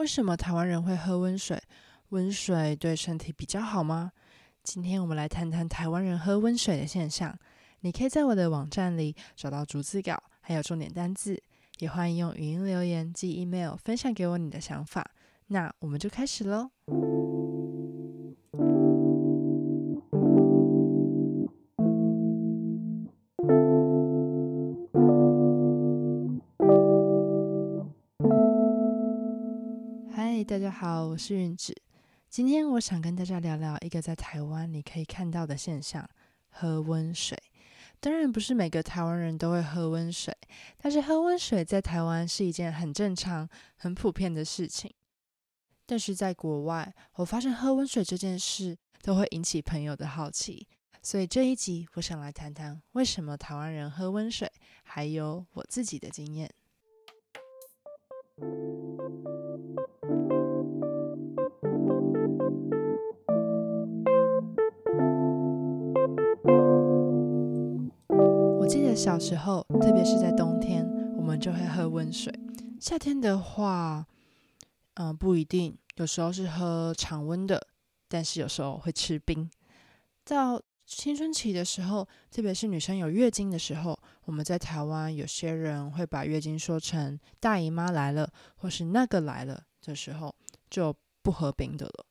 为什么台湾人会喝温水？温水对身体比较好吗？今天我们来谈谈台湾人喝温水的现象。你可以在我的网站里找到逐字稿，还有重点单字，也欢迎用语音留言寄 email 分享给我你的想法。那我们就开始喽。大家好，我是韵子。今天我想跟大家聊聊一个在台湾你可以看到的现象——喝温水。当然，不是每个台湾人都会喝温水，但是喝温水在台湾是一件很正常、很普遍的事情。但是在国外，我发现喝温水这件事都会引起朋友的好奇，所以这一集我想来谈谈为什么台湾人喝温水，还有我自己的经验。我记得小时候，特别是在冬天，我们就会喝温水。夏天的话，嗯、不一定，有时候是喝常温的，但是有时候会吃冰。到青春期的时候，特别是女生有月经的时候，我们在台湾有些人会把月经说成大姨妈来了，或是那个来了的时候，就不喝冰的了。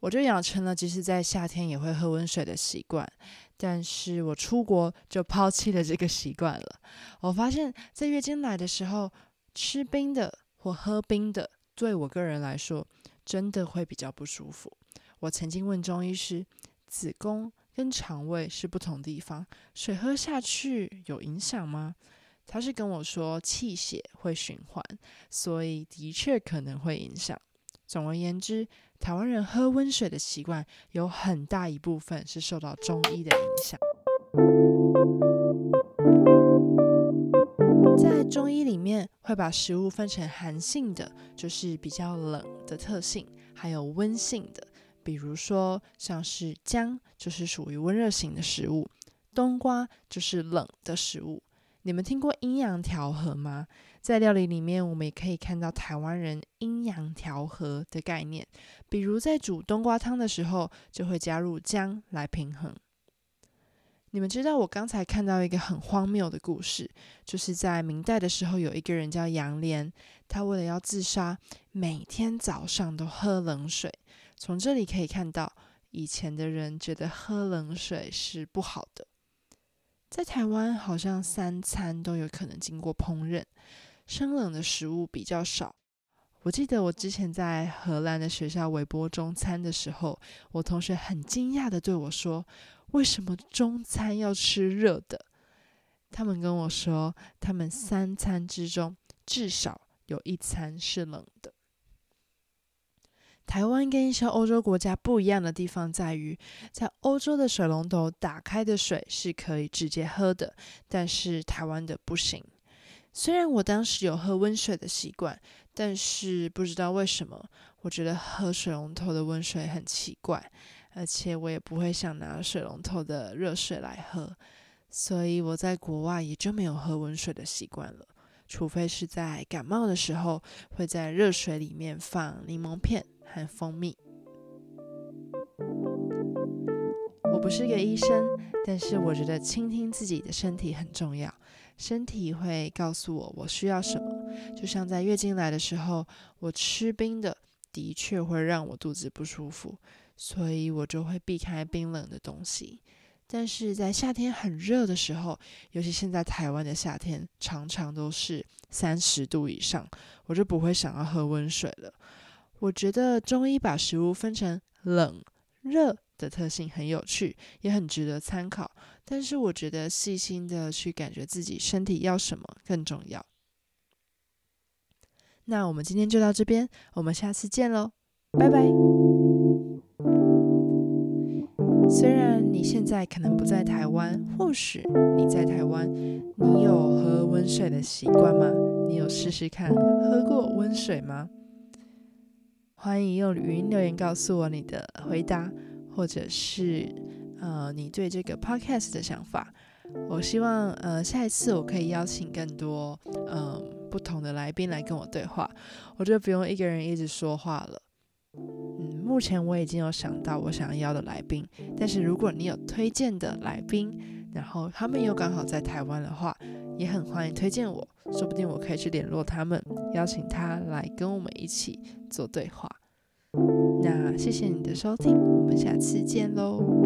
我就养成了即使在夏天也会喝温水的习惯。但是我出国就抛弃了这个习惯了。我发现，在月经来的时候，吃冰的或喝冰的，对我个人来说，真的会比较不舒服。我曾经问中医师，子宫跟肠胃是不同地方，水喝下去有影响吗？他是跟我说，气血会循环，所以的确可能会影响。总而言之，台湾人喝温水的习惯有很大一部分是受到中医的影响。在中医里面，会把食物分成寒性的，就是比较冷的特性，还有温性的，比如说像是姜，就是属于温热型的食物；冬瓜就是冷的食物。你们听过阴阳调和吗？在料理里面，我们也可以看到台湾人阴阳调和的概念。比如在煮冬瓜汤的时候，就会加入姜来平衡。你们知道我刚才看到一个很荒谬的故事，就是在明代的时候，有一个人叫杨琏，他为了要自杀，每天早上都喝冷水。从这里可以看到，以前的人觉得喝冷水是不好的。在台湾，好像三餐都有可能经过烹饪，生冷的食物比较少。我记得我之前在荷兰的学校微波中餐的时候，我同学很惊讶的对我说：“为什么中餐要吃热的？”他们跟我说，他们三餐之中至少有一餐是冷的。台湾跟一些欧洲国家不一样的地方在于，在欧洲的水龙头打开的水是可以直接喝的，但是台湾的不行。虽然我当时有喝温水的习惯，但是不知道为什么，我觉得喝水龙头的温水很奇怪，而且我也不会想拿水龙头的热水来喝，所以我在国外也就没有喝温水的习惯了。除非是在感冒的时候，会在热水里面放柠檬片和蜂蜜。我不是个医生，但是我觉得倾听自己的身体很重要。身体会告诉我我需要什么。就像在月经来的时候，我吃冰的的确会让我肚子不舒服，所以我就会避开冰冷的东西。但是在夏天很热的时候，尤其现在台湾的夏天常常都是三十度以上，我就不会想要喝温水了。我觉得中医把食物分成冷、热的特性很有趣，也很值得参考。但是我觉得细心的去感觉自己身体要什么更重要。那我们今天就到这边，我们下次见喽，拜拜。虽然你现在可能不在台湾，或许你在台湾，你有喝温水的习惯吗？你有试试看喝过温水吗？欢迎用语音留言告诉我你的回答，或者是呃你对这个 podcast 的想法。我希望，呃，下一次我可以邀请更多，嗯、不同的来宾来跟我对话，我就不用一个人一直说话了。嗯，目前我已经有想到我想要的来宾，但是如果你有推荐的来宾，然后他们又刚好在台湾的话，也很欢迎推荐我，说不定我可以去联络他们，邀请他来跟我们一起做对话。那谢谢你的收听，我们下次见喽。